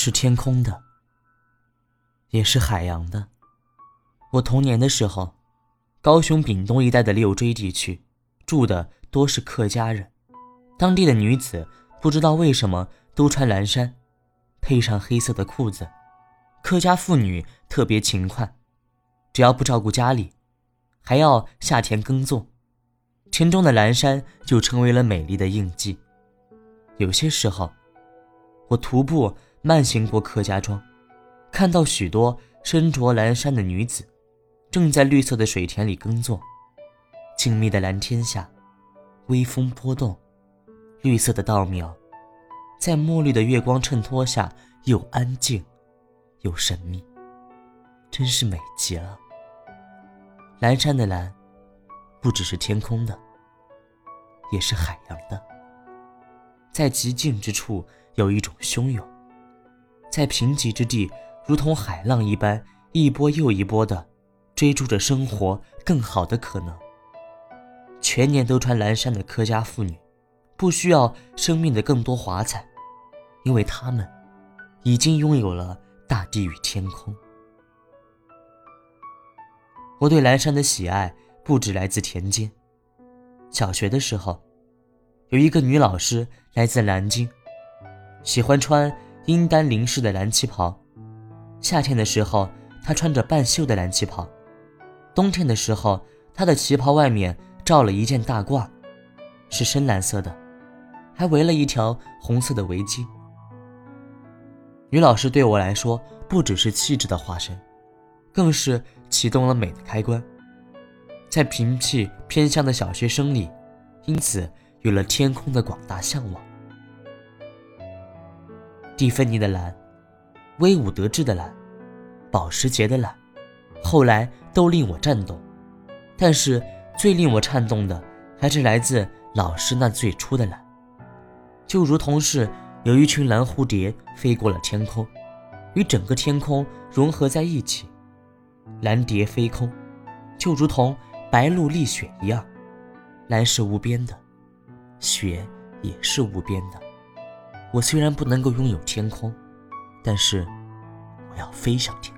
是天空的，也是海洋的。我童年的时候，高雄屏东一带的六锥地区住的多是客家人，当地的女子不知道为什么都穿蓝衫，配上黑色的裤子。客家妇女特别勤快，只要不照顾家里，还要下田耕作，田中的蓝衫就成为了美丽的印记。有些时候，我徒步慢行过客家庄，看到许多身着蓝衫的女子，正在绿色的水田里耕作。静谧的蓝天下，微风波动，绿色的稻苗，在墨绿的月光衬托下又安静。又神秘，真是美极了。蓝山的蓝，不只是天空的，也是海洋的。在极静之处有一种汹涌，在贫瘠之地，如同海浪一般，一波又一波的追逐着生活更好的可能。全年都穿蓝衫的客家妇女，不需要生命的更多华彩，因为她们已经拥有了。大地与天空。我对蓝山的喜爱不止来自田间。小学的时候，有一个女老师来自南京，喜欢穿阴丹林式的蓝旗袍。夏天的时候，她穿着半袖的蓝旗袍；冬天的时候，她的旗袍外面罩了一件大褂，是深蓝色的，还围了一条红色的围巾。女老师对我来说不只是气质的化身，更是启动了美的开关。在贫瘠偏乡的小学生里，因此有了天空的广大向往。蒂芬尼的蓝，威武得志的蓝，保时捷的蓝，后来都令我颤动。但是最令我颤动的，还是来自老师那最初的蓝，就如同是。有一群蓝蝴蝶飞过了天空，与整个天空融合在一起。蓝蝶飞空，就如同白露立雪一样。蓝是无边的，雪也是无边的。我虽然不能够拥有天空，但是我要飞上天。